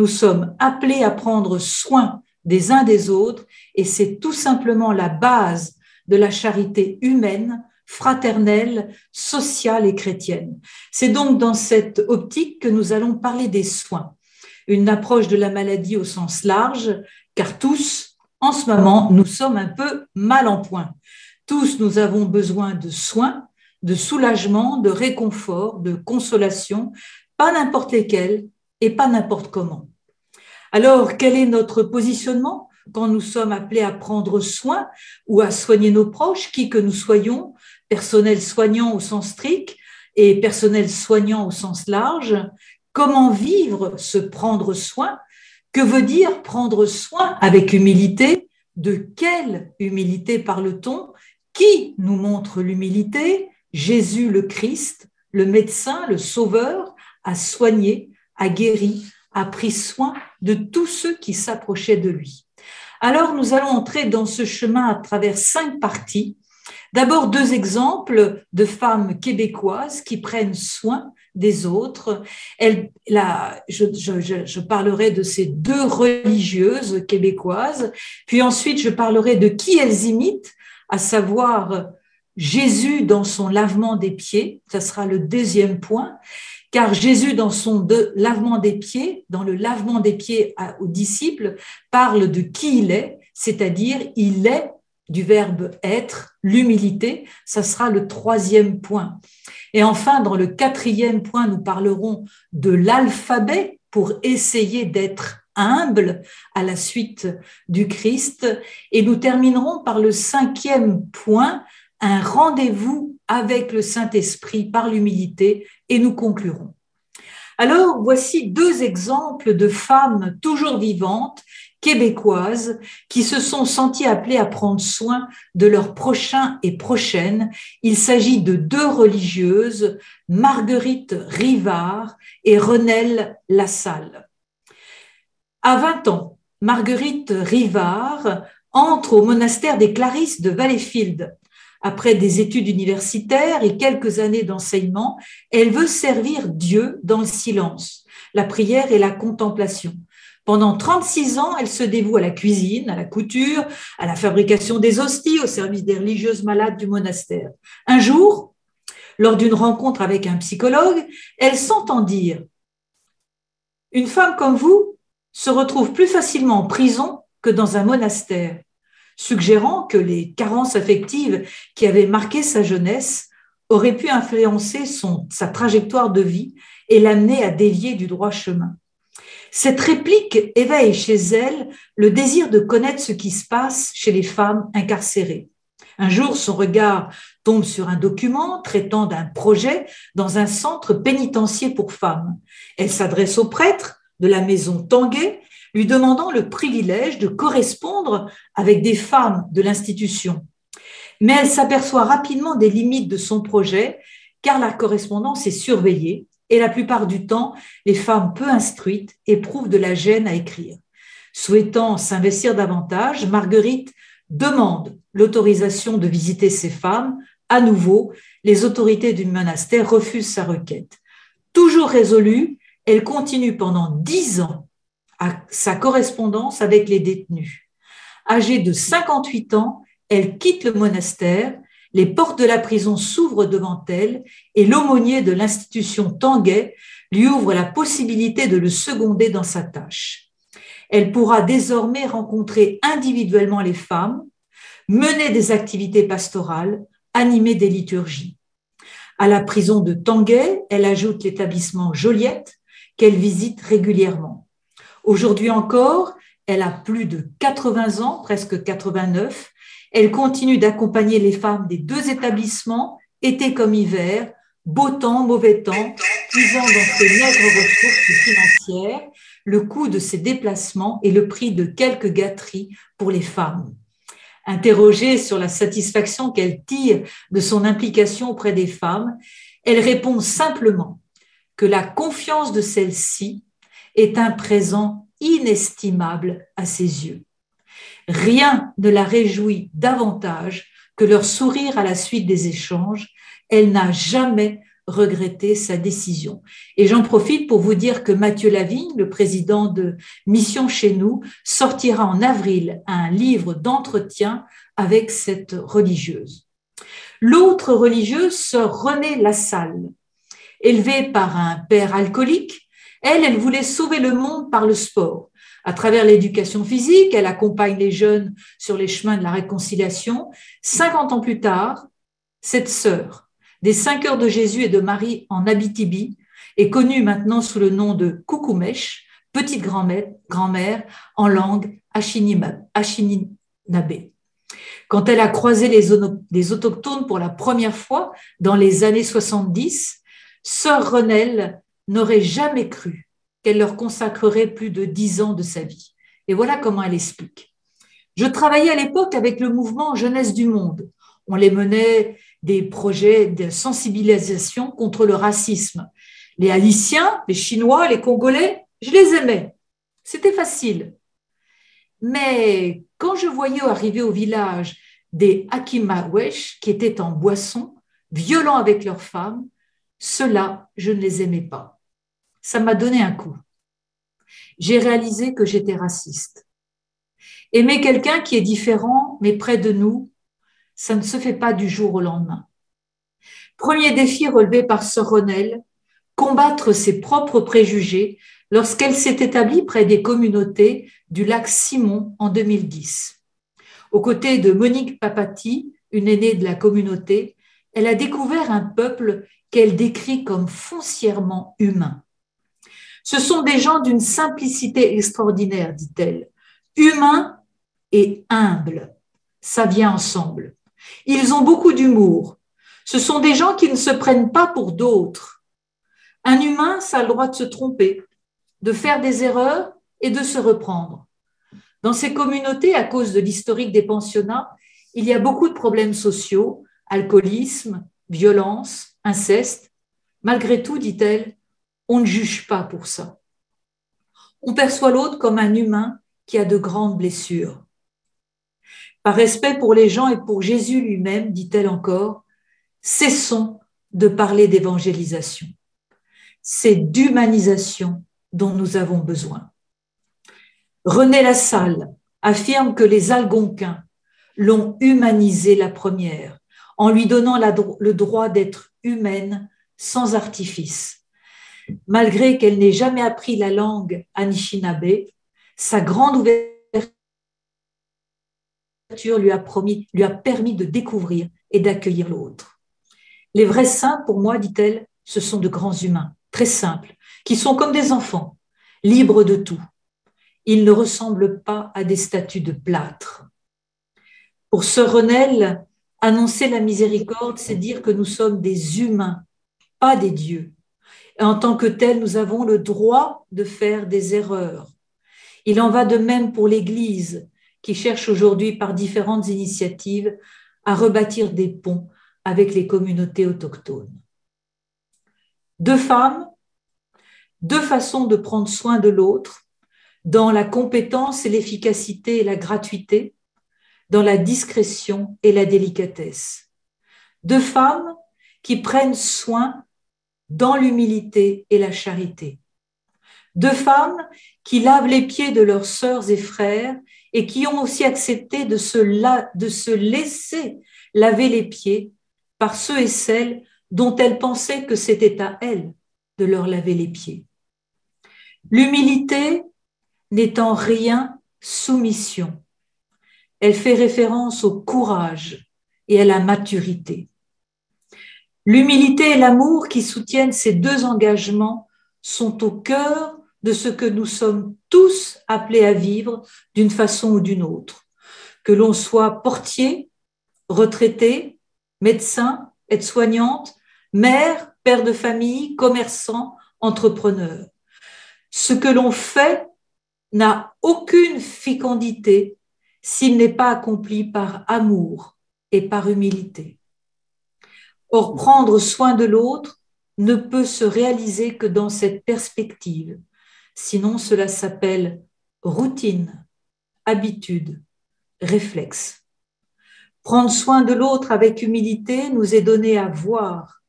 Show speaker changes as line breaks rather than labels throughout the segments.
Nous sommes appelés à prendre soin des uns des autres et c'est tout simplement la base de la charité humaine, fraternelle, sociale et chrétienne. C'est donc dans cette optique que nous allons parler des soins, une approche de la maladie au sens large, car tous, en ce moment, nous sommes un peu mal en point. Tous, nous avons besoin de soins, de soulagement, de réconfort, de consolation, pas n'importe lesquels et pas n'importe comment. Alors, quel est notre positionnement? Quand nous sommes appelés à prendre soin ou à soigner nos proches, qui que nous soyons, personnel soignant au sens strict et personnel soignant au sens large Comment vivre ce prendre soin? Que veut dire prendre soin avec humilité? De quelle humilité parle-t-on? Qui nous montre l'humilité? Jésus le Christ, le médecin, le sauveur, a soigné, a guéri, a pris soin de tous ceux qui s'approchaient de lui. Alors nous allons entrer dans ce chemin à travers cinq parties. D'abord deux exemples de femmes québécoises qui prennent soin des autres. Je, je, parlerai de ces deux religieuses québécoises, puis ensuite je parlerai de qui elles imitent, à savoir Jésus dans son lavement des pieds, ça sera le deuxième point, car Jésus, dans son lavement des pieds, dans le lavement des pieds aux disciples, parle de qui il est, c'est-à-dire il est du verbe être, l'humilité, ça sera le troisième point. Et enfin, dans le quatrième point, nous parlerons de l'alphabet pour essayer d'être humble à la suite du Christ. Et nous terminerons par le cinquième point, un rendez-vous avec le Saint-Esprit par l'humilité et nous conclurons. Alors, voici deux exemples de femmes toujours vivantes, québécoises, qui se sont senties appelées à prendre soin de leurs prochains et prochaines. Il s'agit de deux religieuses, Marguerite Rivard et Renelle Lassalle. À 20 ans, Marguerite Rivard entre au monastère des Clarisses de Valleyfield après des études universitaires et quelques années d'enseignement, elle veut servir Dieu dans le silence, la prière et la contemplation. Pendant 36 ans, elle se dévoue à la cuisine, à la couture, à la fabrication des hosties, au service des religieuses malades du monastère. Un jour, lors d'une rencontre avec un psychologue, elle s'entend dire Une femme comme vous se retrouve plus facilement en prison que dans un monastère suggérant que les carences affectives qui avaient marqué sa jeunesse auraient pu influencer son, sa trajectoire de vie et l'amener à dévier du droit chemin. Cette réplique éveille chez elle le désir de connaître ce qui se passe chez les femmes incarcérées. Un jour, son regard tombe sur un document traitant d'un projet dans un centre pénitentiaire pour femmes. Elle s'adresse au prêtre de la maison Tanguay lui demandant le privilège de correspondre avec des femmes de l'institution. Mais elle s'aperçoit rapidement des limites de son projet, car la correspondance est surveillée et la plupart du temps, les femmes peu instruites éprouvent de la gêne à écrire. Souhaitant s'investir davantage, Marguerite demande l'autorisation de visiter ces femmes. À nouveau, les autorités du monastère refusent sa requête. Toujours résolue, elle continue pendant dix ans à sa correspondance avec les détenus. Âgée de 58 ans, elle quitte le monastère, les portes de la prison s'ouvrent devant elle et l'aumônier de l'institution Tanguay lui ouvre la possibilité de le seconder dans sa tâche. Elle pourra désormais rencontrer individuellement les femmes, mener des activités pastorales, animer des liturgies. À la prison de Tanguay, elle ajoute l'établissement Joliette qu'elle visite régulièrement. Aujourd'hui encore, elle a plus de 80 ans, presque 89. Elle continue d'accompagner les femmes des deux établissements, été comme hiver, beau temps, mauvais temps, puisant dans ses maigres ressources financières le coût de ses déplacements et le prix de quelques gâteries pour les femmes. Interrogée sur la satisfaction qu'elle tire de son implication auprès des femmes, elle répond simplement que la confiance de celle-ci est un présent inestimable à ses yeux. Rien ne la réjouit davantage que leur sourire à la suite des échanges. Elle n'a jamais regretté sa décision. Et j'en profite pour vous dire que Mathieu Lavigne, le président de Mission chez nous, sortira en avril un livre d'entretien avec cette religieuse. L'autre religieuse, sœur Renée Lassalle, élevée par un père alcoolique, elle, elle voulait sauver le monde par le sport. À travers l'éducation physique, elle accompagne les jeunes sur les chemins de la réconciliation. 50 ans plus tard, cette sœur des cinq heures de Jésus et de Marie en Abitibi est connue maintenant sous le nom de Kukumesh, petite grand-mère en langue Ashininabe. Quand elle a croisé les, autochtones pour la première fois dans les années 70, sœur Renelle n'aurait jamais cru qu'elle leur consacrerait plus de dix ans de sa vie. Et voilà comment elle explique. Je travaillais à l'époque avec le mouvement Jeunesse du Monde. On les menait des projets de sensibilisation contre le racisme. Les Haïtiens, les Chinois, les Congolais, je les aimais. C'était facile. Mais quand je voyais arriver au village des Akimawesh qui étaient en boisson, violents avec leurs femmes, ceux-là, je ne les aimais pas ça m'a donné un coup. J'ai réalisé que j'étais raciste. Aimer quelqu'un qui est différent, mais près de nous, ça ne se fait pas du jour au lendemain. Premier défi relevé par Soronel, combattre ses propres préjugés lorsqu'elle s'est établie près des communautés du lac Simon en 2010. Aux côtés de Monique Papati, une aînée de la communauté, elle a découvert un peuple qu'elle décrit comme foncièrement humain. Ce sont des gens d'une simplicité extraordinaire, dit-elle, humains et humbles. Ça vient ensemble. Ils ont beaucoup d'humour. Ce sont des gens qui ne se prennent pas pour d'autres. Un humain, ça a le droit de se tromper, de faire des erreurs et de se reprendre. Dans ces communautés, à cause de l'historique des pensionnats, il y a beaucoup de problèmes sociaux, alcoolisme, violence, inceste. Malgré tout, dit-elle, on ne juge pas pour ça. On perçoit l'autre comme un humain qui a de grandes blessures. Par respect pour les gens et pour Jésus lui-même, dit-elle encore, cessons de parler d'évangélisation. C'est d'humanisation dont nous avons besoin. René Lassalle affirme que les Algonquins l'ont humanisé la première en lui donnant le droit d'être humaine sans artifice malgré qu'elle n'ait jamais appris la langue Anishinaabe, sa grande ouverture lui a, lui a permis de découvrir et d'accueillir l'autre. Les vrais saints, pour moi, dit-elle, ce sont de grands humains, très simples, qui sont comme des enfants, libres de tout. Ils ne ressemblent pas à des statues de plâtre. Pour Sœur Renelle, annoncer la miséricorde, c'est dire que nous sommes des humains, pas des dieux, en tant que tel, nous avons le droit de faire des erreurs. Il en va de même pour l'Église, qui cherche aujourd'hui par différentes initiatives à rebâtir des ponts avec les communautés autochtones. Deux femmes, deux façons de prendre soin de l'autre, dans la compétence et l'efficacité et la gratuité, dans la discrétion et la délicatesse. Deux femmes qui prennent soin dans l'humilité et la charité. Deux femmes qui lavent les pieds de leurs sœurs et frères et qui ont aussi accepté de se, de se laisser laver les pieds par ceux et celles dont elles pensaient que c'était à elles de leur laver les pieds. L'humilité n'est en rien soumission. Elle fait référence au courage et à la maturité. L'humilité et l'amour qui soutiennent ces deux engagements sont au cœur de ce que nous sommes tous appelés à vivre d'une façon ou d'une autre. Que l'on soit portier, retraité, médecin, aide-soignante, mère, père de famille, commerçant, entrepreneur. Ce que l'on fait n'a aucune fécondité s'il n'est pas accompli par amour et par humilité. Or, prendre soin de l'autre ne peut se réaliser que dans cette perspective, sinon cela s'appelle routine, habitude, réflexe. Prendre soin de l'autre avec humilité nous est donné à voir,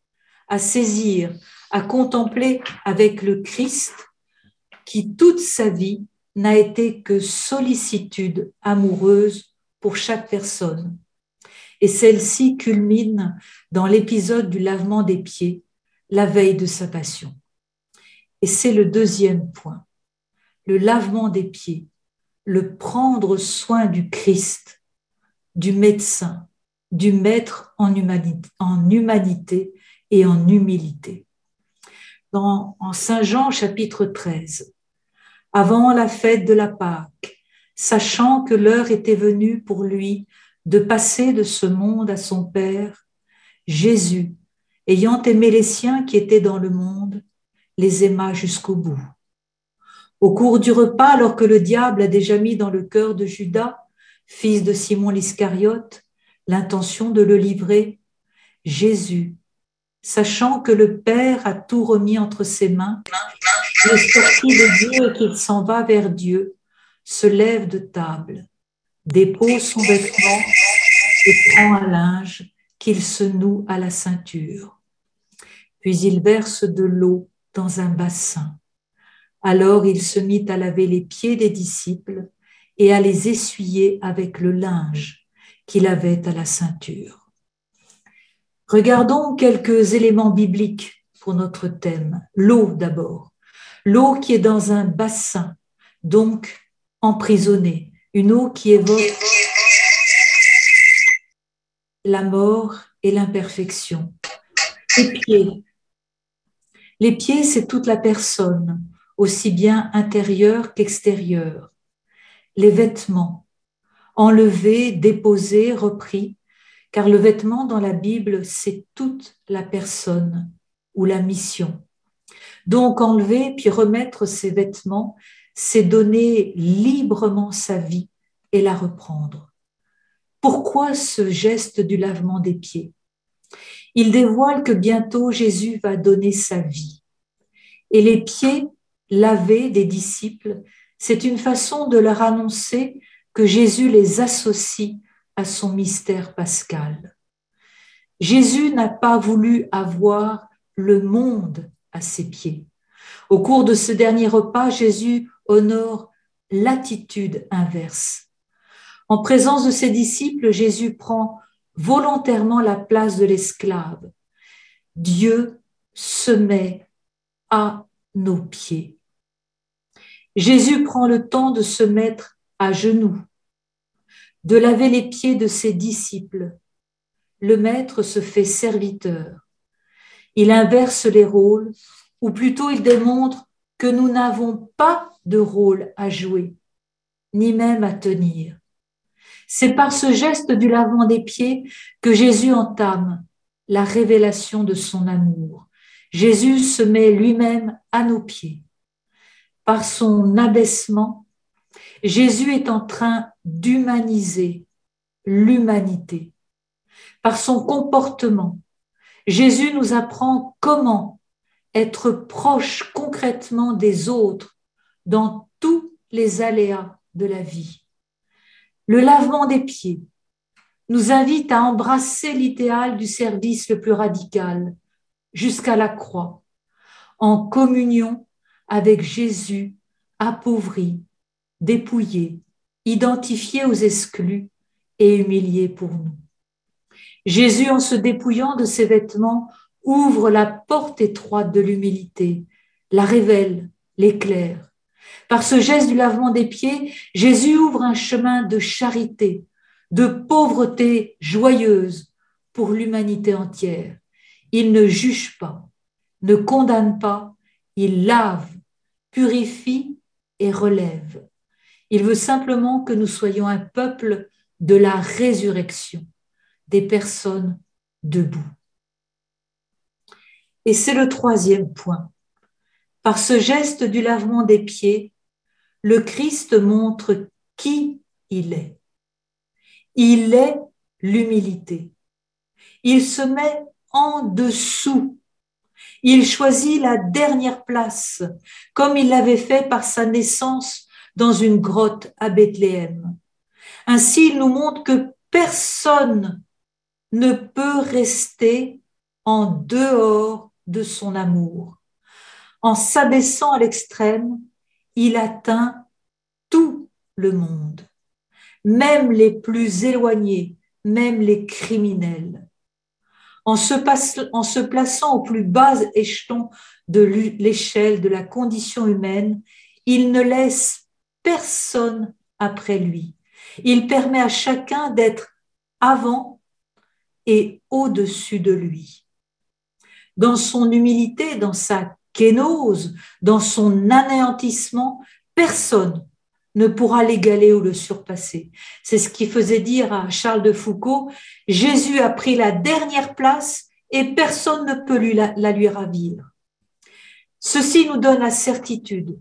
à saisir, à contempler avec le Christ qui toute sa vie n'a été que sollicitude amoureuse pour chaque personne. Et celle-ci culmine dans l'épisode du lavement des pieds, la veille de sa passion. Et c'est le deuxième point, le lavement des pieds, le prendre soin du Christ, du médecin, du maître en humanité, en humanité et en humilité. Dans, en Saint Jean chapitre 13, avant la fête de la Pâque, sachant que l'heure était venue pour lui de passer de ce monde à son Père, Jésus, ayant aimé les siens qui étaient dans le monde, les aima jusqu'au bout. Au cours du repas, alors que le diable a déjà mis dans le cœur de Judas, fils de Simon l'Iscariote, l'intention de le livrer, Jésus, sachant que le Père a tout remis entre ses mains, le sorti de Dieu et qu'il s'en va vers Dieu, se lève de table, dépose son vêtement et prend un linge qu'il se noue à la ceinture. Puis il verse de l'eau dans un bassin. Alors il se mit à laver les pieds des disciples et à les essuyer avec le linge qu'il avait à la ceinture. Regardons quelques éléments bibliques pour notre thème. L'eau d'abord l'eau qui est dans un bassin, donc emprisonnée, une eau qui évoque la mort et l'imperfection. Les pieds. Les pieds, c'est toute la personne, aussi bien intérieure qu'extérieure. Les vêtements, enlevés, déposés, repris, car le vêtement dans la Bible, c'est toute la personne ou la mission. Donc enlever puis remettre ses vêtements, c'est donner librement sa vie et la reprendre. Pourquoi ce geste du lavement des pieds? Il dévoile que bientôt Jésus va donner sa vie. Et les pieds lavés des disciples, c'est une façon de leur annoncer que Jésus les associe à son mystère pascal. Jésus n'a pas voulu avoir le monde à ses pieds. Au cours de ce dernier repas, Jésus honore l'attitude inverse. En présence de ses disciples, Jésus prend volontairement la place de l'esclave. Dieu se met à nos pieds. Jésus prend le temps de se mettre à genoux, de laver les pieds de ses disciples. Le Maître se fait serviteur. Il inverse les rôles, ou plutôt il démontre que nous n'avons pas de rôle à jouer, ni même à tenir. C'est par ce geste du lavement des pieds que Jésus entame la révélation de son amour. Jésus se met lui-même à nos pieds. Par son abaissement, Jésus est en train d'humaniser l'humanité. Par son comportement, Jésus nous apprend comment être proche concrètement des autres dans tous les aléas de la vie. Le lavement des pieds nous invite à embrasser l'idéal du service le plus radical jusqu'à la croix, en communion avec Jésus appauvri, dépouillé, identifié aux exclus et humilié pour nous. Jésus, en se dépouillant de ses vêtements, ouvre la porte étroite de l'humilité, la révèle, l'éclaire. Par ce geste du lavement des pieds, Jésus ouvre un chemin de charité, de pauvreté joyeuse pour l'humanité entière. Il ne juge pas, ne condamne pas, il lave, purifie et relève. Il veut simplement que nous soyons un peuple de la résurrection des personnes debout. Et c'est le troisième point. Par ce geste du lavement des pieds, le Christ montre qui il est. Il est l'humilité. Il se met en dessous. Il choisit la dernière place, comme il l'avait fait par sa naissance dans une grotte à Bethléem. Ainsi, il nous montre que personne ne peut rester en dehors de son amour. En s'abaissant à l'extrême, il atteint tout le monde, même les plus éloignés, même les criminels. En se, en se plaçant au plus bas échelon de l'échelle de la condition humaine, il ne laisse personne après lui. Il permet à chacun d'être avant et au-dessus de lui. Dans son humilité, dans sa kénose, dans son anéantissement, personne ne pourra l'égaler ou le surpasser. C'est ce qui faisait dire à Charles de Foucault, Jésus a pris la dernière place et personne ne peut la lui ravir. Ceci nous donne la certitude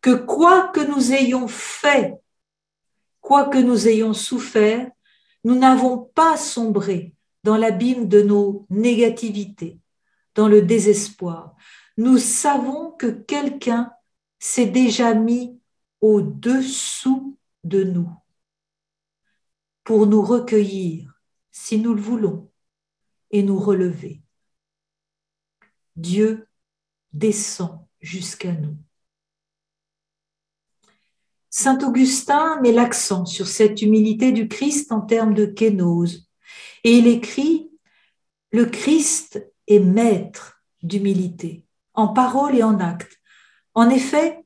que quoi que nous ayons fait, quoi que nous ayons souffert, nous n'avons pas sombré dans l'abîme de nos négativités, dans le désespoir. Nous savons que quelqu'un s'est déjà mis au-dessous de nous pour nous recueillir, si nous le voulons, et nous relever. Dieu descend jusqu'à nous. Saint Augustin met l'accent sur cette humilité du Christ en termes de kénose. Et il écrit, le Christ est maître d'humilité, en parole et en acte. En effet,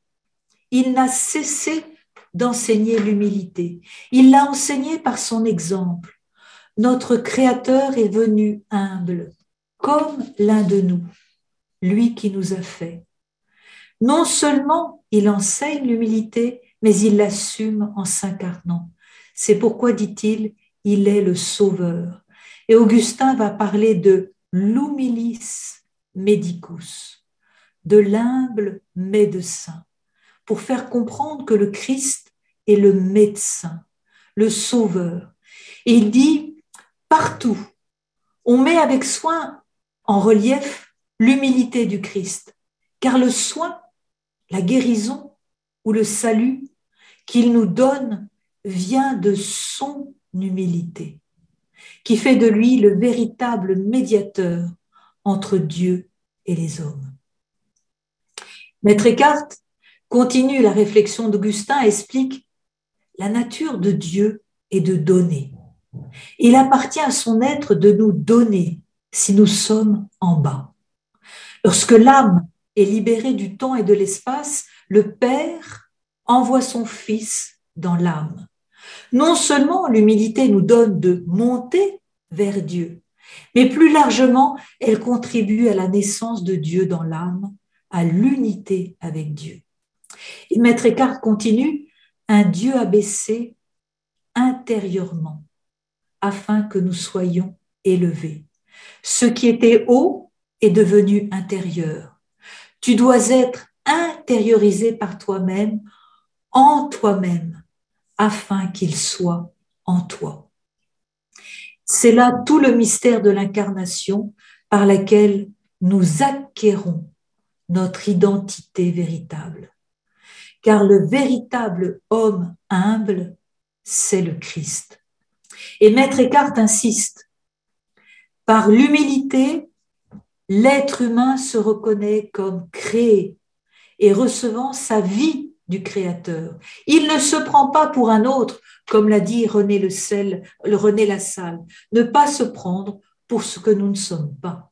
il n'a cessé d'enseigner l'humilité. Il l'a enseigné par son exemple. Notre Créateur est venu humble, comme l'un de nous, lui qui nous a fait. Non seulement il enseigne l'humilité, mais il l'assume en s'incarnant. C'est pourquoi, dit-il, il est le sauveur. Et Augustin va parler de l'humilis medicus, de l'humble médecin, pour faire comprendre que le Christ est le médecin, le sauveur. Et il dit, partout, on met avec soin en relief l'humilité du Christ, car le soin, la guérison ou le salut qu'il nous donne vient de son humilité, qui fait de lui le véritable médiateur entre Dieu et les hommes. Maître Eckhart continue la réflexion d'Augustin et explique la nature de Dieu est de donner. Il appartient à son être de nous donner si nous sommes en bas. Lorsque l'âme est libérée du temps et de l'espace, le Père envoie son Fils dans l'âme. Non seulement l'humilité nous donne de monter vers Dieu, mais plus largement, elle contribue à la naissance de Dieu dans l'âme, à l'unité avec Dieu. Et Maître Eckhart continue, un Dieu abaissé intérieurement, afin que nous soyons élevés. Ce qui était haut est devenu intérieur. Tu dois être intériorisé par toi-même en toi-même afin qu'il soit en toi. C'est là tout le mystère de l'incarnation par laquelle nous acquérons notre identité véritable. Car le véritable homme humble, c'est le Christ. Et Maître Eckhart insiste, par l'humilité, l'être humain se reconnaît comme créé et recevant sa vie du Créateur. Il ne se prend pas pour un autre, comme l'a dit René, René Lassalle, ne pas se prendre pour ce que nous ne sommes pas.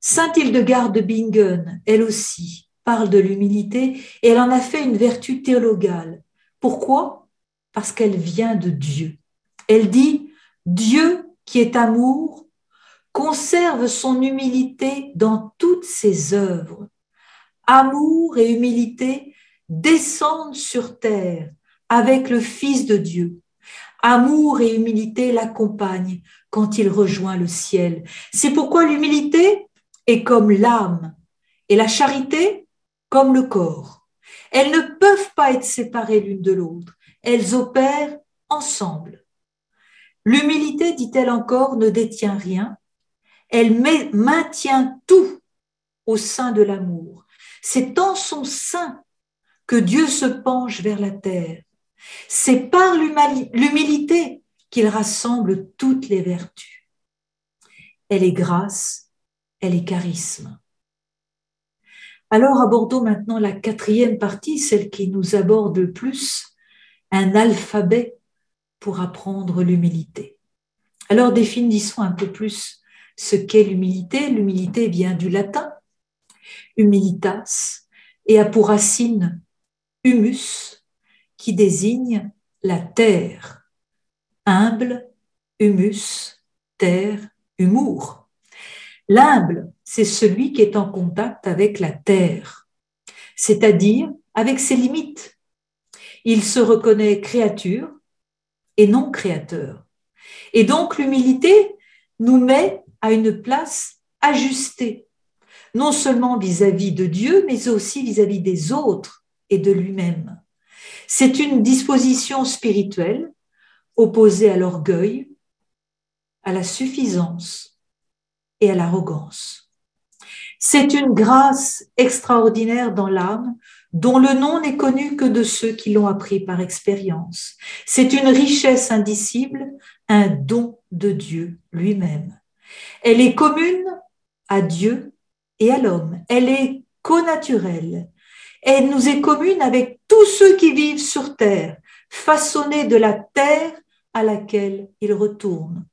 Sainte Hildegarde de Bingen, elle aussi, parle de l'humilité et elle en a fait une vertu théologale. Pourquoi? Parce qu'elle vient de Dieu. Elle dit, Dieu qui est amour conserve son humilité dans toutes ses œuvres amour et humilité descendent sur terre avec le Fils de Dieu. Amour et humilité l'accompagnent quand il rejoint le ciel. C'est pourquoi l'humilité est comme l'âme et la charité comme le corps. Elles ne peuvent pas être séparées l'une de l'autre. Elles opèrent ensemble. L'humilité, dit-elle encore, ne détient rien, elle maintient tout au sein de l'amour. C'est dans son sein que Dieu se penche vers la terre. C'est par l'humilité qu'il rassemble toutes les vertus. Elle est grâce, elle est charisme. Alors abordons maintenant la quatrième partie, celle qui nous aborde le plus, un alphabet pour apprendre l'humilité. Alors définissons un peu plus ce qu'est l'humilité. L'humilité vient du latin, humilitas, et a pour racine humus, qui désigne la terre. Humble, humus, terre, humour. L'humble, c'est celui qui est en contact avec la terre, c'est-à-dire avec ses limites. Il se reconnaît créature et non créateur. Et donc l'humilité nous met à une place ajustée, non seulement vis-à-vis de Dieu, mais aussi vis-à-vis des autres et de lui-même. C'est une disposition spirituelle opposée à l'orgueil, à la suffisance et à l'arrogance. C'est une grâce extraordinaire dans l'âme dont le nom n'est connu que de ceux qui l'ont appris par expérience. C'est une richesse indicible, un don de Dieu lui-même. Elle est commune à Dieu et à l'homme. Elle est connaturelle. Elle nous est commune avec tous ceux qui vivent sur terre, façonnés de la terre à laquelle ils retournent.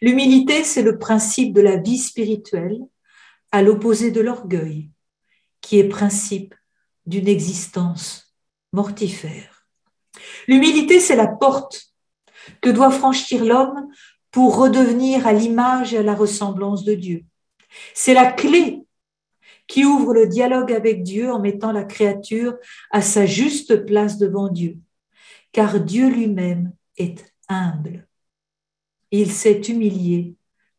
L'humilité, c'est le principe de la vie spirituelle, à l'opposé de l'orgueil, qui est principe d'une existence mortifère. L'humilité, c'est la porte que doit franchir l'homme pour redevenir à l'image et à la ressemblance de Dieu. C'est la clé qui ouvre le dialogue avec Dieu en mettant la créature à sa juste place devant Dieu, car Dieu lui-même est humble. Il s'est humilié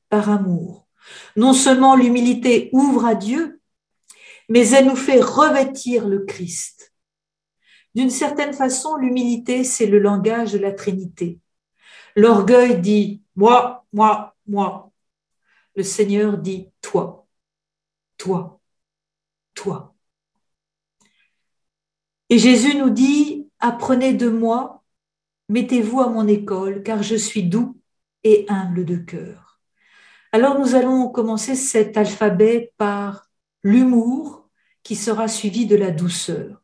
par amour. Non seulement l'humilité ouvre à Dieu, mais elle nous fait revêtir le Christ. D'une certaine façon, l'humilité, c'est le langage de la Trinité. L'orgueil dit moi, moi, moi. Le Seigneur dit toi, toi, toi. Et Jésus nous dit, apprenez de moi, mettez-vous à mon école, car je suis doux et humble de cœur. Alors nous allons commencer cet alphabet par l'humour, qui sera suivi de la douceur.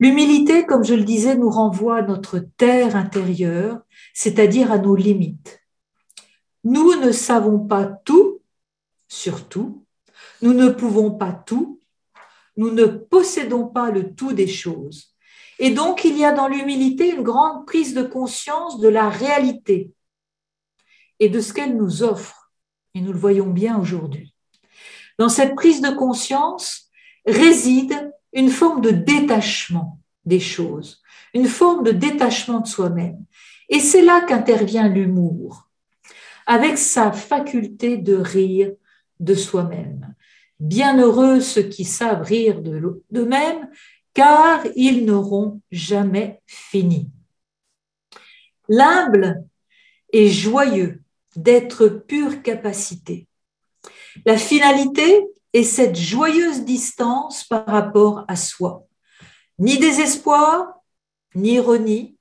L'humilité, comme je le disais, nous renvoie à notre terre intérieure, c'est-à-dire à nos limites. Nous ne savons pas tout, surtout, nous ne pouvons pas tout, nous ne possédons pas le tout des choses. Et donc, il y a dans l'humilité une grande prise de conscience de la réalité et de ce qu'elle nous offre. Et nous le voyons bien aujourd'hui. Dans cette prise de conscience réside une forme de détachement des choses, une forme de détachement de soi-même. Et c'est là qu'intervient l'humour, avec sa faculté de rire de soi-même. Bienheureux ceux qui savent rire d'eux-mêmes, car ils n'auront jamais fini. L'humble est joyeux d'être pure capacité. La finalité est cette joyeuse distance par rapport à soi. Ni désespoir, ni ironie,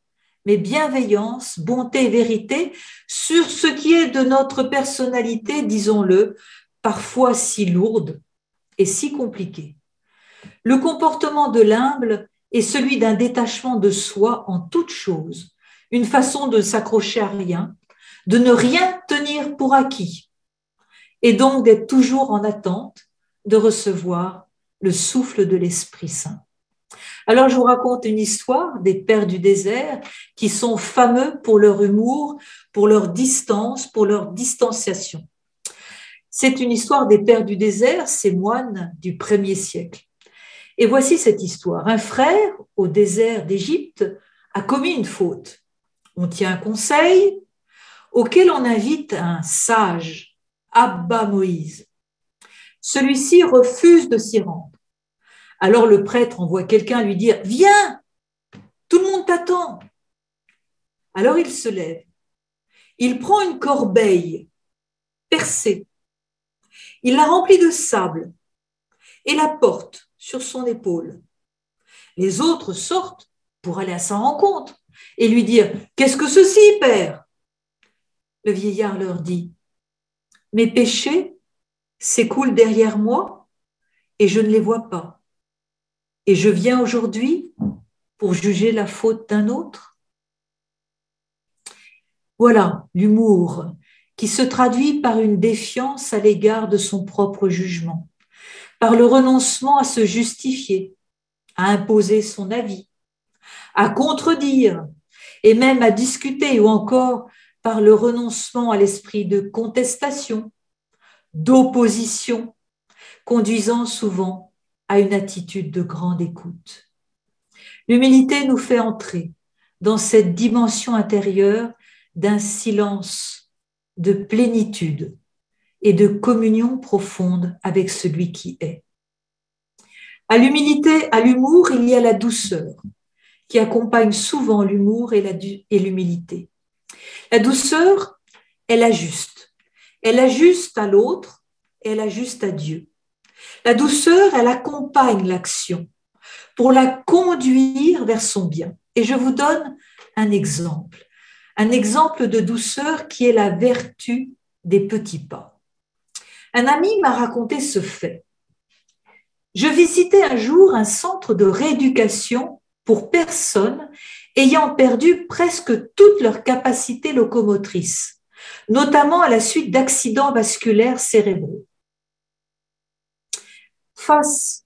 mais bienveillance, bonté vérité sur ce qui est de notre personnalité, disons-le, parfois si lourde et si compliquée. Le comportement de l'humble est celui d'un détachement de soi en toute chose, une façon de s'accrocher à rien, de ne rien tenir pour acquis, et donc d'être toujours en attente de recevoir le souffle de l'Esprit Saint. Alors je vous raconte une histoire des pères du désert qui sont fameux pour leur humour, pour leur distance, pour leur distanciation. C'est une histoire des pères du désert, ces moines du premier siècle. Et voici cette histoire. Un frère au désert d'Égypte a commis une faute. On tient un conseil auquel on invite un sage Abba Moïse. Celui-ci refuse de s'y rendre. Alors le prêtre envoie quelqu'un lui dire Viens, tout le monde t'attend. Alors il se lève. Il prend une corbeille percée. Il la remplit de sable et la porte sur son épaule. Les autres sortent pour aller à sa rencontre et lui dire Qu'est-ce que ceci, Père? Le vieillard leur dit Mes péchés s'écoulent derrière moi et je ne les vois pas. Et je viens aujourd'hui pour juger la faute d'un autre Voilà l'humour qui se traduit par une défiance à l'égard de son propre jugement, par le renoncement à se justifier, à imposer son avis, à contredire et même à discuter ou encore par le renoncement à l'esprit de contestation, d'opposition, conduisant souvent à une attitude de grande écoute. L'humilité nous fait entrer dans cette dimension intérieure d'un silence de plénitude et de communion profonde avec celui qui est. À l'humilité, à l'humour, il y a la douceur qui accompagne souvent l'humour et l'humilité. La douceur, elle ajuste. Elle ajuste à l'autre elle ajuste à Dieu. La douceur, elle accompagne l'action pour la conduire vers son bien. Et je vous donne un exemple, un exemple de douceur qui est la vertu des petits pas. Un ami m'a raconté ce fait. Je visitais un jour un centre de rééducation pour personnes ayant perdu presque toute leur capacité locomotrice, notamment à la suite d'accidents vasculaires cérébraux. Face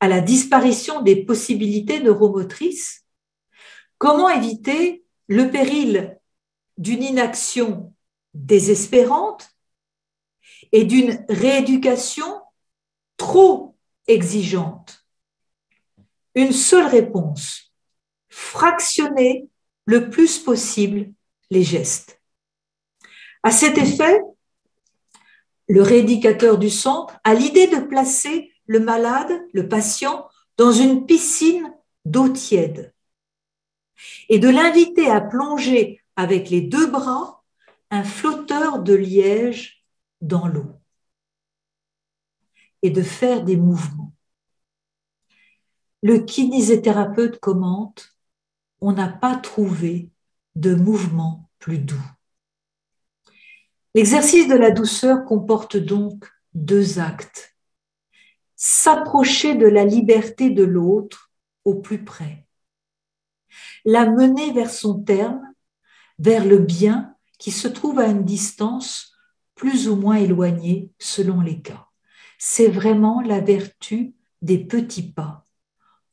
à la disparition des possibilités neuromotrices, comment éviter le péril d'une inaction désespérante et d'une rééducation trop exigeante? Une seule réponse, fractionner le plus possible les gestes. À cet effet, le rééducateur du centre a l'idée de placer le malade, le patient, dans une piscine d'eau tiède et de l'inviter à plonger avec les deux bras un flotteur de liège dans l'eau et de faire des mouvements. Le kinésithérapeute commente, on n'a pas trouvé de mouvement plus doux. L'exercice de la douceur comporte donc deux actes s'approcher de la liberté de l'autre au plus près, la mener vers son terme, vers le bien qui se trouve à une distance plus ou moins éloignée selon les cas. C'est vraiment la vertu des petits pas,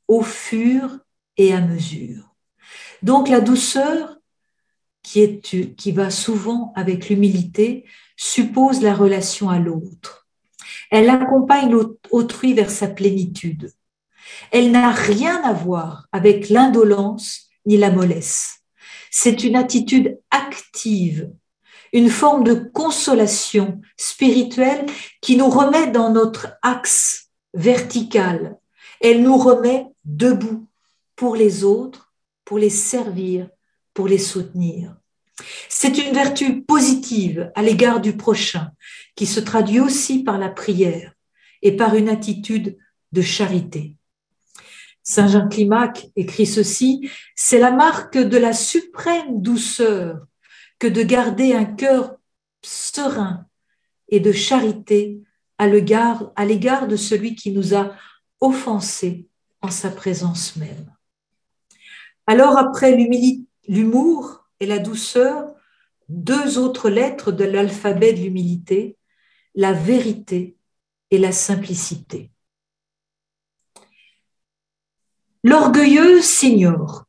au fur et à mesure. Donc la douceur, qui, est, qui va souvent avec l'humilité, suppose la relation à l'autre elle accompagne autrui vers sa plénitude. Elle n'a rien à voir avec l'indolence ni la mollesse. C'est une attitude active, une forme de consolation spirituelle qui nous remet dans notre axe vertical. Elle nous remet debout pour les autres, pour les servir, pour les soutenir. C'est une vertu positive à l'égard du prochain qui se traduit aussi par la prière et par une attitude de charité. Saint Jean Climac écrit ceci, c'est la marque de la suprême douceur que de garder un cœur serein et de charité à l'égard de celui qui nous a offensés en sa présence même. Alors après l'humour, et la douceur, deux autres lettres de l'alphabet de l'humilité, la vérité et la simplicité. L'orgueilleux s'ignore,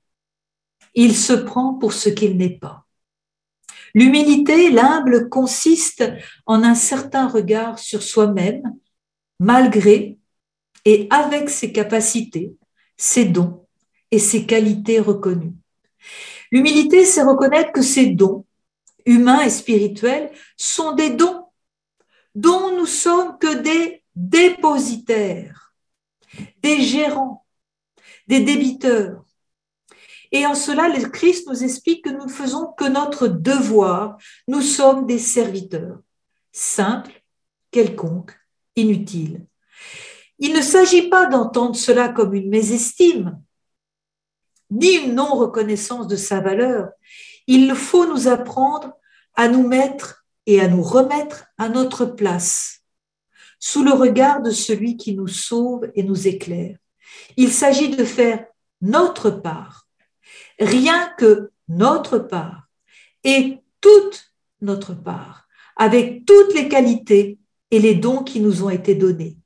il se prend pour ce qu'il n'est pas. L'humilité, l'humble, consiste en un certain regard sur soi-même, malgré et avec ses capacités, ses dons et ses qualités reconnues. L'humilité, c'est reconnaître que ces dons, humains et spirituels, sont des dons dont nous sommes que des dépositaires, des gérants, des débiteurs. Et en cela, le Christ nous explique que nous ne faisons que notre devoir. Nous sommes des serviteurs, simples, quelconques, inutiles. Il ne s'agit pas d'entendre cela comme une mésestime, ni une non-reconnaissance de sa valeur. Il faut nous apprendre à nous mettre et à nous remettre à notre place, sous le regard de celui qui nous sauve et nous éclaire. Il s'agit de faire notre part, rien que notre part, et toute notre part, avec toutes les qualités et les dons qui nous ont été donnés.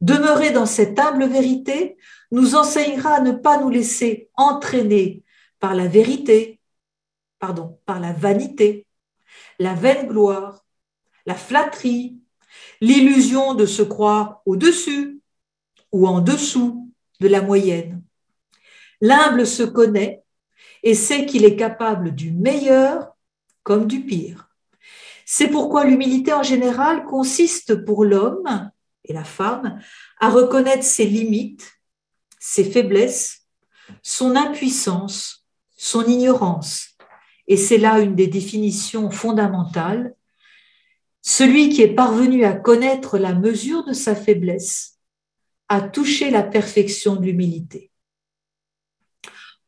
Demeurer dans cette humble vérité nous enseignera à ne pas nous laisser entraîner par la vérité, pardon, par la vanité, la vaine gloire, la flatterie, l'illusion de se croire au-dessus ou en dessous de la moyenne. L'humble se connaît et sait qu'il est capable du meilleur comme du pire. C'est pourquoi l'humilité en général consiste pour l'homme et la femme à reconnaître ses limites, ses faiblesses, son impuissance, son ignorance. Et c'est là une des définitions fondamentales. Celui qui est parvenu à connaître la mesure de sa faiblesse a touché la perfection de l'humilité.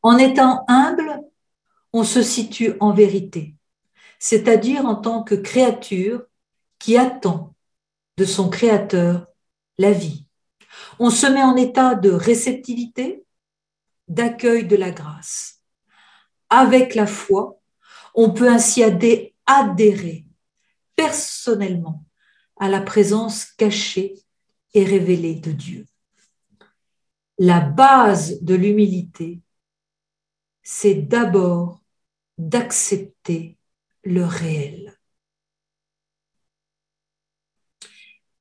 En étant humble, on se situe en vérité, c'est-à-dire en tant que créature qui attend de son Créateur la vie. On se met en état de réceptivité, d'accueil de la grâce. Avec la foi, on peut ainsi adhérer personnellement à la présence cachée et révélée de Dieu. La base de l'humilité, c'est d'abord d'accepter le réel.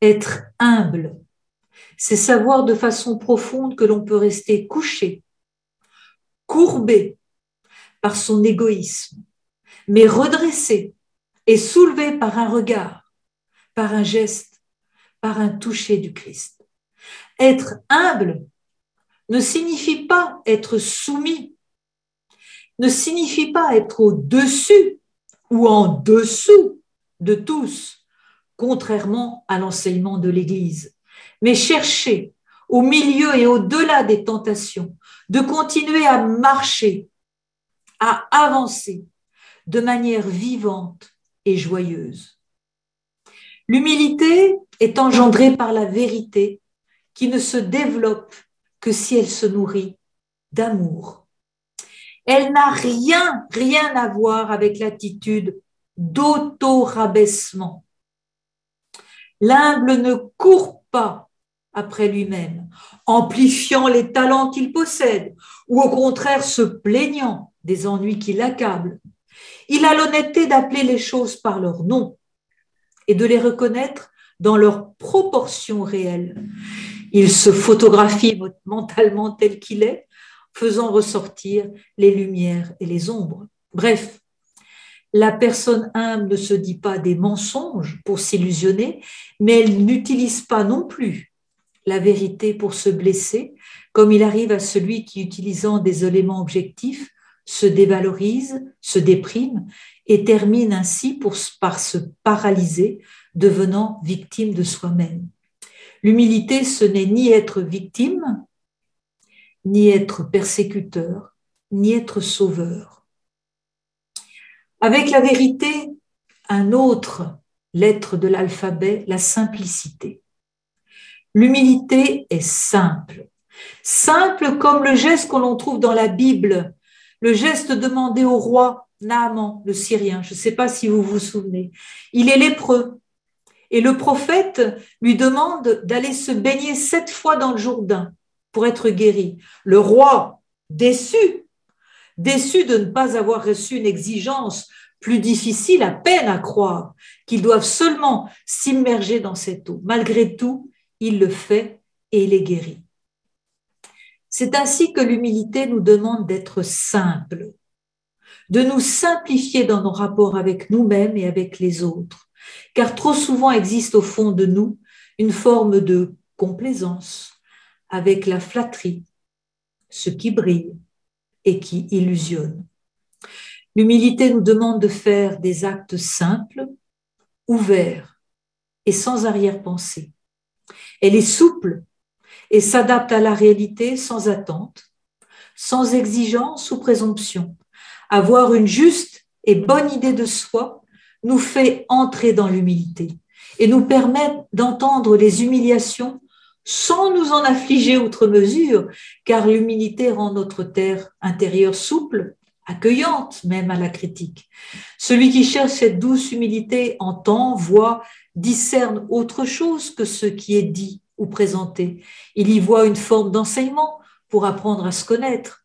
Être humble, c'est savoir de façon profonde que l'on peut rester couché, courbé par son égoïsme, mais redressé et soulevé par un regard, par un geste, par un toucher du Christ. Être humble ne signifie pas être soumis, ne signifie pas être au-dessus ou en dessous de tous, contrairement à l'enseignement de l'Église, mais chercher au milieu et au-delà des tentations, de continuer à marcher, à avancer de manière vivante et joyeuse. L'humilité est engendrée par la vérité qui ne se développe que si elle se nourrit d'amour. Elle n'a rien, rien à voir avec l'attitude d'auto-rabaissement. L'humble ne court pas après lui-même, amplifiant les talents qu'il possède, ou au contraire se plaignant des ennuis qui l'accablent. Il a l'honnêteté d'appeler les choses par leur nom et de les reconnaître dans leur proportion réelle. Il se photographie mentalement tel qu'il est, faisant ressortir les lumières et les ombres. Bref, la personne humble ne se dit pas des mensonges pour s'illusionner, mais elle n'utilise pas non plus la vérité pour se blesser, comme il arrive à celui qui, utilisant des éléments objectifs, se dévalorise, se déprime et termine ainsi par se paralyser, devenant victime de soi-même. L'humilité, ce n'est ni être victime, ni être persécuteur, ni être sauveur. Avec la vérité, un autre lettre de l'alphabet, la simplicité. L'humilité est simple. Simple comme le geste que l'on trouve dans la Bible, le geste demandé au roi Naaman, le Syrien. Je ne sais pas si vous vous souvenez. Il est lépreux. Et le prophète lui demande d'aller se baigner sept fois dans le Jourdain pour être guéri. Le roi, déçu, déçu de ne pas avoir reçu une exigence plus difficile à peine à croire, qu'ils doivent seulement s'immerger dans cette eau. Malgré tout, il le fait et il est guéri. C'est ainsi que l'humilité nous demande d'être simple, de nous simplifier dans nos rapports avec nous-mêmes et avec les autres, car trop souvent existe au fond de nous une forme de complaisance avec la flatterie, ce qui brille et qui illusionne. L'humilité nous demande de faire des actes simples, ouverts et sans arrière-pensée. Elle est souple et s'adapte à la réalité sans attente, sans exigence ou présomption. Avoir une juste et bonne idée de soi nous fait entrer dans l'humilité et nous permet d'entendre les humiliations sans nous en affliger outre mesure, car l'humilité rend notre terre intérieure souple, accueillante même à la critique. Celui qui cherche cette douce humilité entend, voit, discerne autre chose que ce qui est dit ou présenté. Il y voit une forme d'enseignement pour apprendre à se connaître.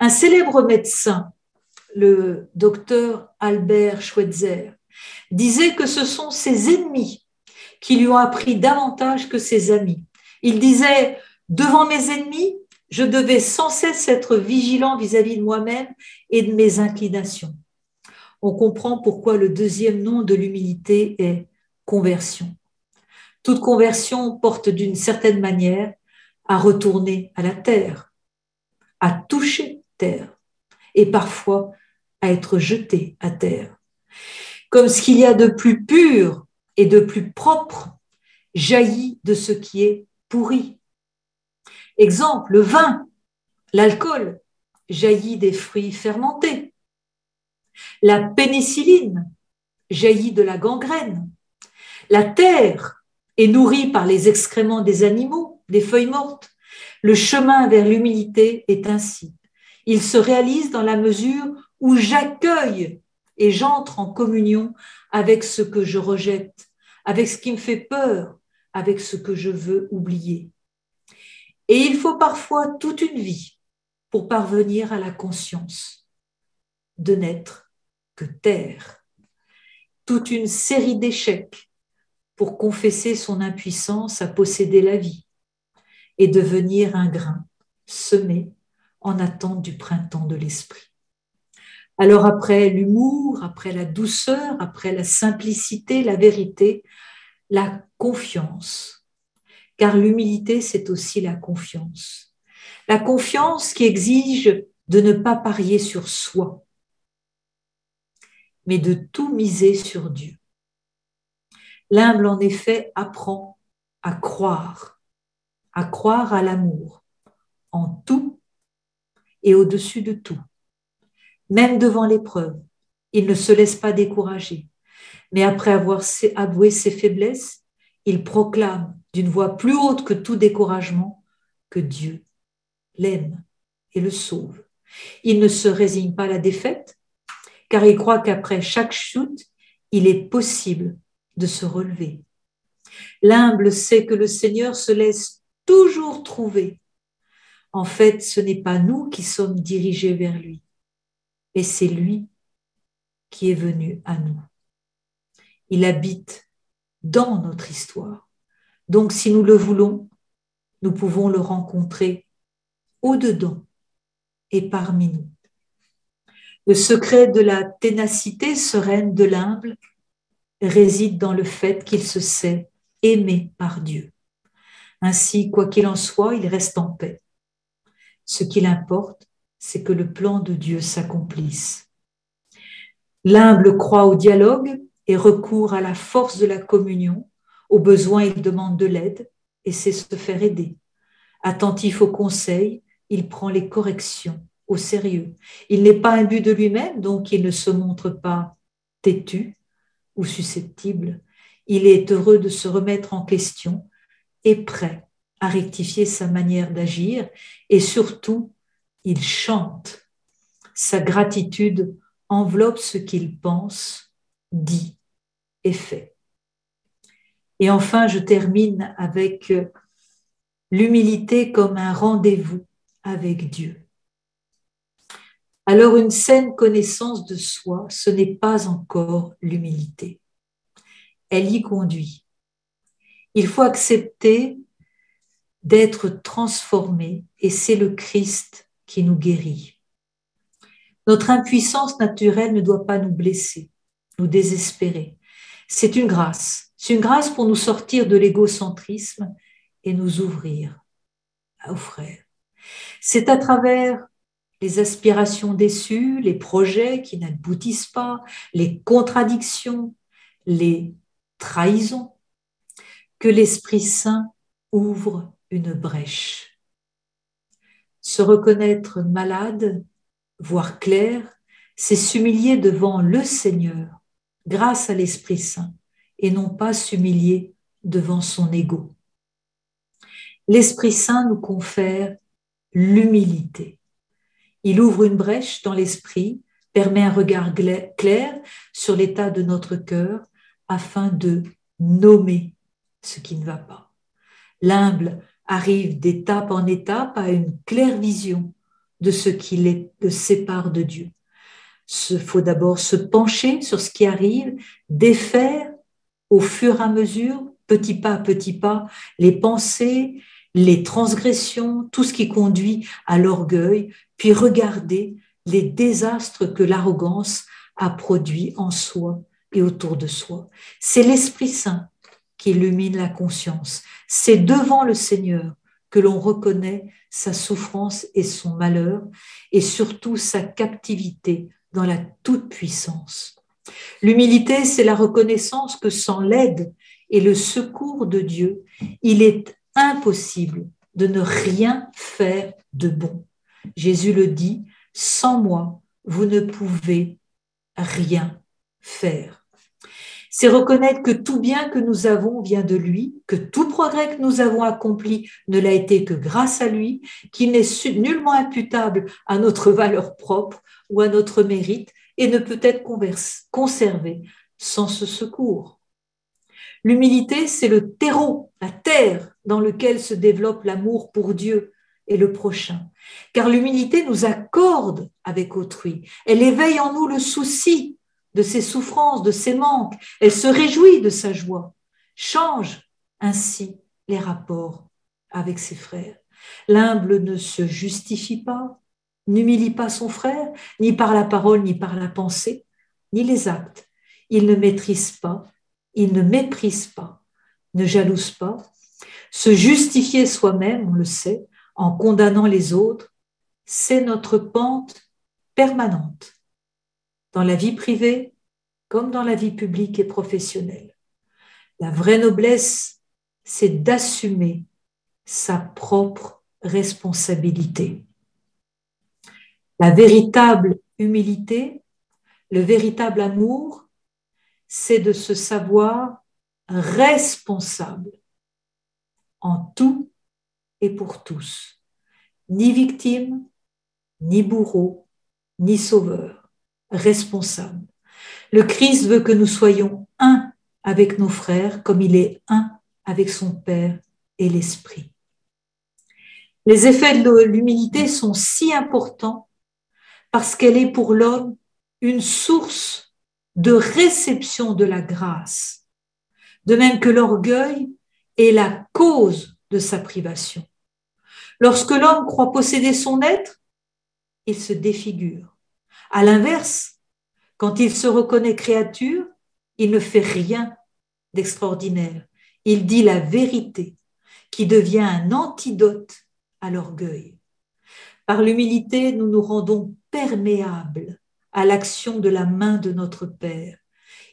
Un célèbre médecin, le docteur Albert Schweitzer, disait que ce sont ses ennemis qui lui ont appris davantage que ses amis. Il disait, devant mes ennemis, je devais sans cesse être vigilant vis-à-vis de moi-même et de mes inclinations. On comprend pourquoi le deuxième nom de l'humilité est conversion. Toute conversion porte d'une certaine manière à retourner à la terre, à toucher terre et parfois à être jeté à terre. Comme ce qu'il y a de plus pur et de plus propre jaillit de ce qui est pourri. Exemple, le vin, l'alcool jaillit des fruits fermentés. La pénicilline jaillit de la gangrène. La terre est nourrie par les excréments des animaux, des feuilles mortes. Le chemin vers l'humilité est ainsi. Il se réalise dans la mesure où j'accueille et j'entre en communion avec ce que je rejette, avec ce qui me fait peur, avec ce que je veux oublier. Et il faut parfois toute une vie pour parvenir à la conscience de n'être que terre, toute une série d'échecs pour confesser son impuissance à posséder la vie et devenir un grain semé en attente du printemps de l'esprit. Alors après l'humour, après la douceur, après la simplicité, la vérité, la confiance. Car l'humilité, c'est aussi la confiance. La confiance qui exige de ne pas parier sur soi, mais de tout miser sur Dieu. L'humble, en effet, apprend à croire, à croire à l'amour, en tout et au-dessus de tout. Même devant l'épreuve, il ne se laisse pas décourager, mais après avoir avoué ses faiblesses, il proclame d'une voix plus haute que tout découragement que Dieu l'aime et le sauve. Il ne se résigne pas à la défaite, car il croit qu'après chaque chute, il est possible de se relever. L'humble sait que le Seigneur se laisse toujours trouver. En fait, ce n'est pas nous qui sommes dirigés vers lui, mais c'est lui qui est venu à nous. Il habite dans notre histoire. Donc si nous le voulons, nous pouvons le rencontrer au-dedans et parmi nous. Le secret de la ténacité sereine de l'humble réside dans le fait qu'il se sait aimé par Dieu. Ainsi, quoi qu'il en soit, il reste en paix. Ce qu'il importe, c'est que le plan de Dieu s'accomplisse. L'humble croit au dialogue et recourt à la force de la communion. Au besoin, il demande de l'aide et sait se faire aider. Attentif aux conseils, il prend les corrections au sérieux. Il n'est pas imbu de lui-même, donc il ne se montre pas têtu ou susceptible. Il est heureux de se remettre en question et prêt à rectifier sa manière d'agir et surtout, il chante. Sa gratitude enveloppe ce qu'il pense, dit fait. Et enfin, je termine avec euh, l'humilité comme un rendez-vous avec Dieu. Alors une saine connaissance de soi, ce n'est pas encore l'humilité. Elle y conduit. Il faut accepter d'être transformé et c'est le Christ qui nous guérit. Notre impuissance naturelle ne doit pas nous blesser, nous désespérer. C'est une grâce. C'est une grâce pour nous sortir de l'égocentrisme et nous ouvrir aux frères. C'est à travers les aspirations déçues, les projets qui n'aboutissent pas, les contradictions, les trahisons, que l'Esprit Saint ouvre une brèche. Se reconnaître malade, voir clair, c'est s'humilier devant le Seigneur grâce à l'Esprit Saint et non pas s'humilier devant son ego. L'Esprit Saint nous confère l'humilité. Il ouvre une brèche dans l'esprit, permet un regard clair sur l'état de notre cœur afin de nommer ce qui ne va pas. L'humble arrive d'étape en étape à une claire vision de ce qui le sépare de Dieu. Il faut d'abord se pencher sur ce qui arrive, défaire au fur et à mesure, petit pas à petit pas, les pensées, les transgressions, tout ce qui conduit à l'orgueil, puis regarder les désastres que l'arrogance a produits en soi et autour de soi. C'est l'Esprit Saint qui illumine la conscience. C'est devant le Seigneur que l'on reconnaît sa souffrance et son malheur, et surtout sa captivité dans la toute-puissance. L'humilité, c'est la reconnaissance que sans l'aide et le secours de Dieu, il est impossible de ne rien faire de bon. Jésus le dit, sans moi, vous ne pouvez rien faire. C'est reconnaître que tout bien que nous avons vient de lui, que tout progrès que nous avons accompli ne l'a été que grâce à lui, qu'il n'est nullement imputable à notre valeur propre ou à notre mérite et ne peut être conservé sans ce secours. L'humilité, c'est le terreau, la terre dans lequel se développe l'amour pour Dieu et le prochain. Car l'humilité nous accorde avec autrui. Elle éveille en nous le souci de ses souffrances, de ses manques. Elle se réjouit de sa joie. Change ainsi les rapports avec ses frères. L'humble ne se justifie pas, n'humilie pas son frère, ni par la parole, ni par la pensée, ni les actes. Il ne maîtrise pas, il ne méprise pas, ne jalouse pas. Se justifier soi-même, on le sait, en condamnant les autres, c'est notre pente permanente, dans la vie privée comme dans la vie publique et professionnelle. La vraie noblesse, c'est d'assumer sa propre responsabilité. La véritable humilité, le véritable amour, c'est de se savoir responsable en tout et pour tous, ni victime, ni bourreau, ni sauveur, responsable. Le Christ veut que nous soyons un avec nos frères comme il est un avec son Père et l'Esprit. Les effets de l'humilité sont si importants parce qu'elle est pour l'homme une source de réception de la grâce, de même que l'orgueil est la cause de sa privation. Lorsque l'homme croit posséder son être, il se défigure. À l'inverse, quand il se reconnaît créature, il ne fait rien d'extraordinaire. Il dit la vérité qui devient un antidote à l'orgueil. Par l'humilité, nous nous rendons perméables à l'action de la main de notre Père.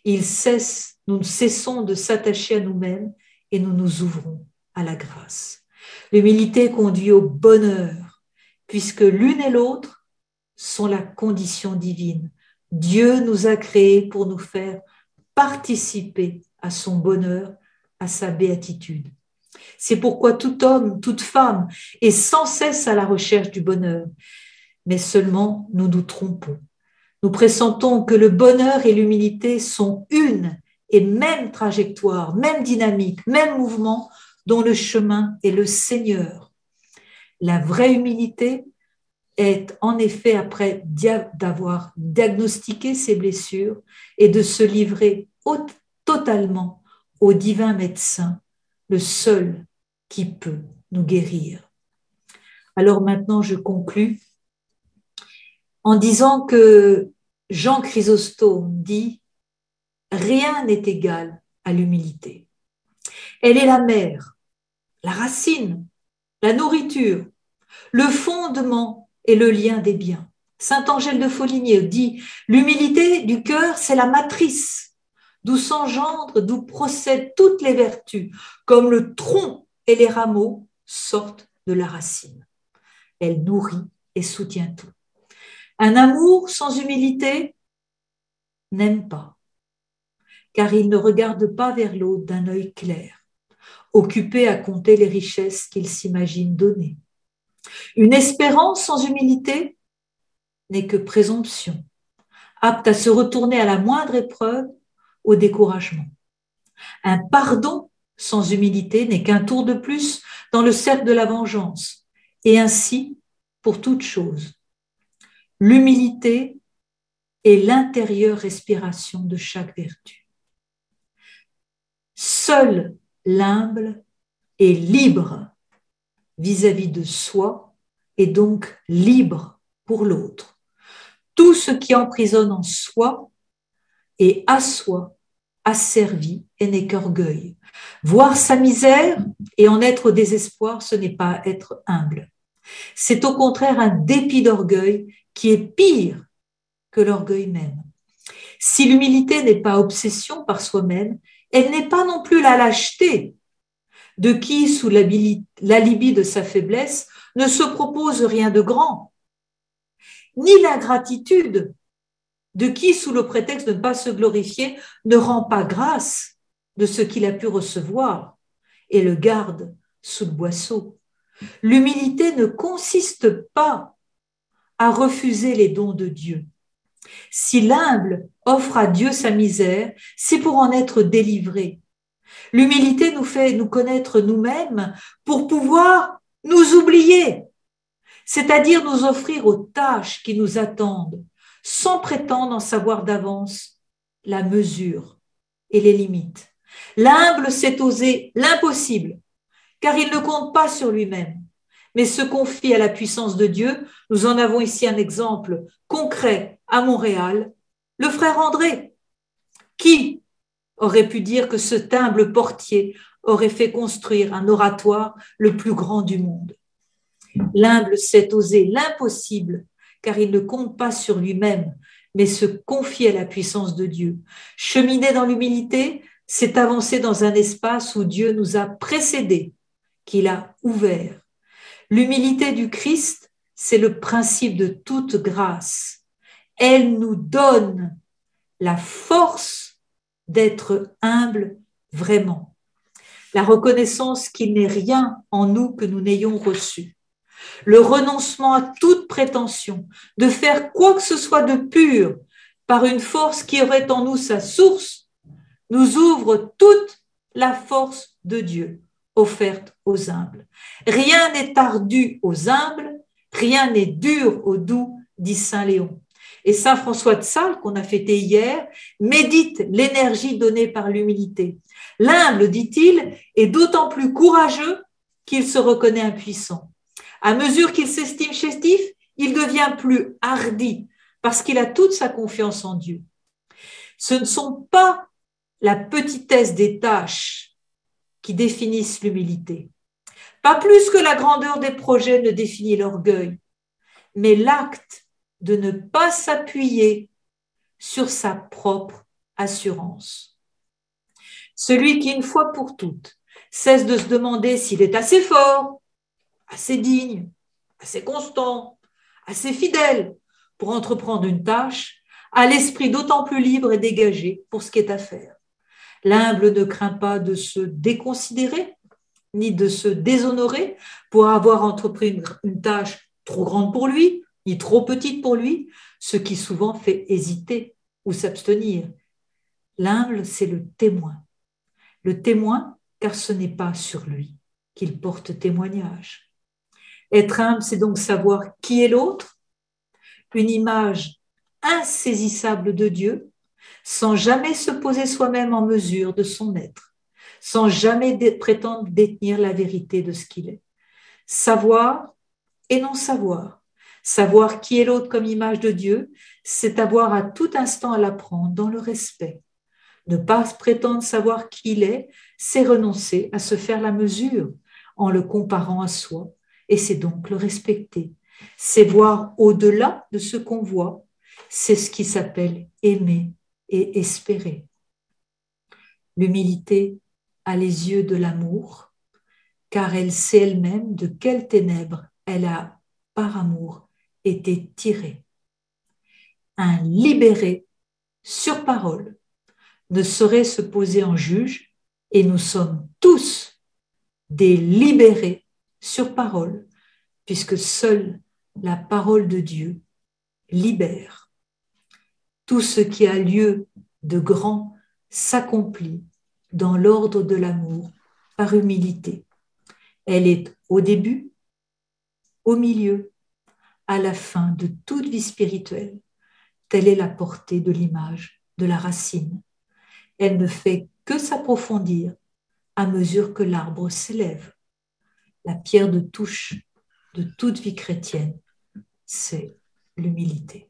Il cesse, nous cessons de s'attacher à nous-mêmes et nous nous ouvrons à la grâce. L'humilité conduit au bonheur, puisque l'une et l'autre sont la condition divine. Dieu nous a créés pour nous faire participer à son bonheur, à sa béatitude. C'est pourquoi tout homme, toute femme est sans cesse à la recherche du bonheur. Mais seulement nous nous trompons. Nous pressentons que le bonheur et l'humilité sont une et même trajectoire, même dynamique, même mouvement dont le chemin est le Seigneur. La vraie humilité est en effet après d'avoir diagnostiqué ses blessures et de se livrer totalement au divin médecin, le seul qui peut nous guérir. Alors maintenant, je conclus en disant que Jean Chrysostome dit Rien n'est égal à l'humilité. Elle est la mère, la racine, la nourriture, le fondement est le lien des biens. Saint Angèle de Foligny dit L'humilité du cœur, c'est la matrice, d'où s'engendrent, d'où procèdent toutes les vertus, comme le tronc et les rameaux sortent de la racine. Elle nourrit et soutient tout. Un amour sans humilité n'aime pas, car il ne regarde pas vers l'autre d'un œil clair, occupé à compter les richesses qu'il s'imagine donner. Une espérance sans humilité n'est que présomption, apte à se retourner à la moindre épreuve au découragement. Un pardon sans humilité n'est qu'un tour de plus dans le cercle de la vengeance, et ainsi pour toute chose. L'humilité est l'intérieure respiration de chaque vertu. Seul l'humble est libre vis-à-vis de soi et donc libre pour l'autre. Tout ce qui emprisonne en soi et à soi asservi et n'est qu'orgueil. Voir sa misère et en être au désespoir, ce n'est pas être humble. C'est au contraire un dépit d'orgueil qui est pire que l'orgueil même. Si l'humilité n'est pas obsession par soi-même, elle n'est pas non plus la lâcheté de qui, sous l'alibi de sa faiblesse, ne se propose rien de grand, ni l'ingratitude de qui, sous le prétexte de ne pas se glorifier, ne rend pas grâce de ce qu'il a pu recevoir et le garde sous le boisseau. L'humilité ne consiste pas à refuser les dons de Dieu. Si l'humble offre à Dieu sa misère, c'est pour en être délivré. L'humilité nous fait nous connaître nous-mêmes pour pouvoir nous oublier, c'est-à-dire nous offrir aux tâches qui nous attendent, sans prétendre en savoir d'avance la mesure et les limites. L'humble sait oser l'impossible, car il ne compte pas sur lui-même, mais se confie à la puissance de Dieu. Nous en avons ici un exemple concret à Montréal, le frère André, qui aurait pu dire que ce humble portier aurait fait construire un oratoire le plus grand du monde? L'humble sait oser l'impossible, car il ne compte pas sur lui-même, mais se confie à la puissance de Dieu. Cheminer dans l'humilité, c'est avancer dans un espace où Dieu nous a précédés, qu'il a ouvert. L'humilité du Christ, c'est le principe de toute grâce. Elle nous donne la force d'être humble vraiment. La reconnaissance qu'il n'est rien en nous que nous n'ayons reçu. Le renoncement à toute prétention de faire quoi que ce soit de pur par une force qui aurait en nous sa source nous ouvre toute la force de Dieu offerte aux humbles. Rien n'est ardu aux humbles, rien n'est dur aux doux, dit Saint Léon. Et Saint François de Sales, qu'on a fêté hier, médite l'énergie donnée par l'humilité. L'humble, dit-il, est d'autant plus courageux qu'il se reconnaît impuissant. À mesure qu'il s'estime chétif, il devient plus hardi parce qu'il a toute sa confiance en Dieu. Ce ne sont pas la petitesse des tâches qui définissent l'humilité. Pas plus que la grandeur des projets ne définit l'orgueil, mais l'acte de ne pas s'appuyer sur sa propre assurance. Celui qui, une fois pour toutes, cesse de se demander s'il est assez fort, assez digne, assez constant, assez fidèle pour entreprendre une tâche, a l'esprit d'autant plus libre et dégagé pour ce qui est à faire. L'humble ne craint pas de se déconsidérer ni de se déshonorer pour avoir entrepris une, tâche trop grande pour lui, ni trop petite pour lui, ce qui souvent fait hésiter ou s'abstenir. L'humble, c'est le témoin. Le témoin, car ce n'est pas sur lui qu'il porte témoignage. Être humble, c'est donc savoir qui est l'autre, une image insaisissable de Dieu, sans jamais se poser soi-même en mesure de son être, sans jamais prétendre détenir la vérité de ce qu'il est. Savoir et non savoir. Savoir qui est l'autre comme image de Dieu, c'est avoir à tout instant à l'apprendre dans le respect. Ne pas prétendre savoir qui il est, c'est renoncer à se faire la mesure en le comparant à soi, et c'est donc le respecter. C'est voir au-delà de ce qu'on voit. C'est ce qui s'appelle aimer et espérer. L'humilité a les yeux de l'amour, car elle sait elle-même de quelles ténèbres elle a, par amour, été tirée. Un libéré sur parole ne saurait se poser en juge et nous sommes tous des libérés sur parole, puisque seule la parole de Dieu libère. Tout ce qui a lieu de grand s'accomplit dans l'ordre de l'amour par humilité. Elle est au début, au milieu, à la fin de toute vie spirituelle. Telle est la portée de l'image de la racine. Elle ne fait que s'approfondir à mesure que l'arbre s'élève. La pierre de touche de toute vie chrétienne, c'est l'humilité.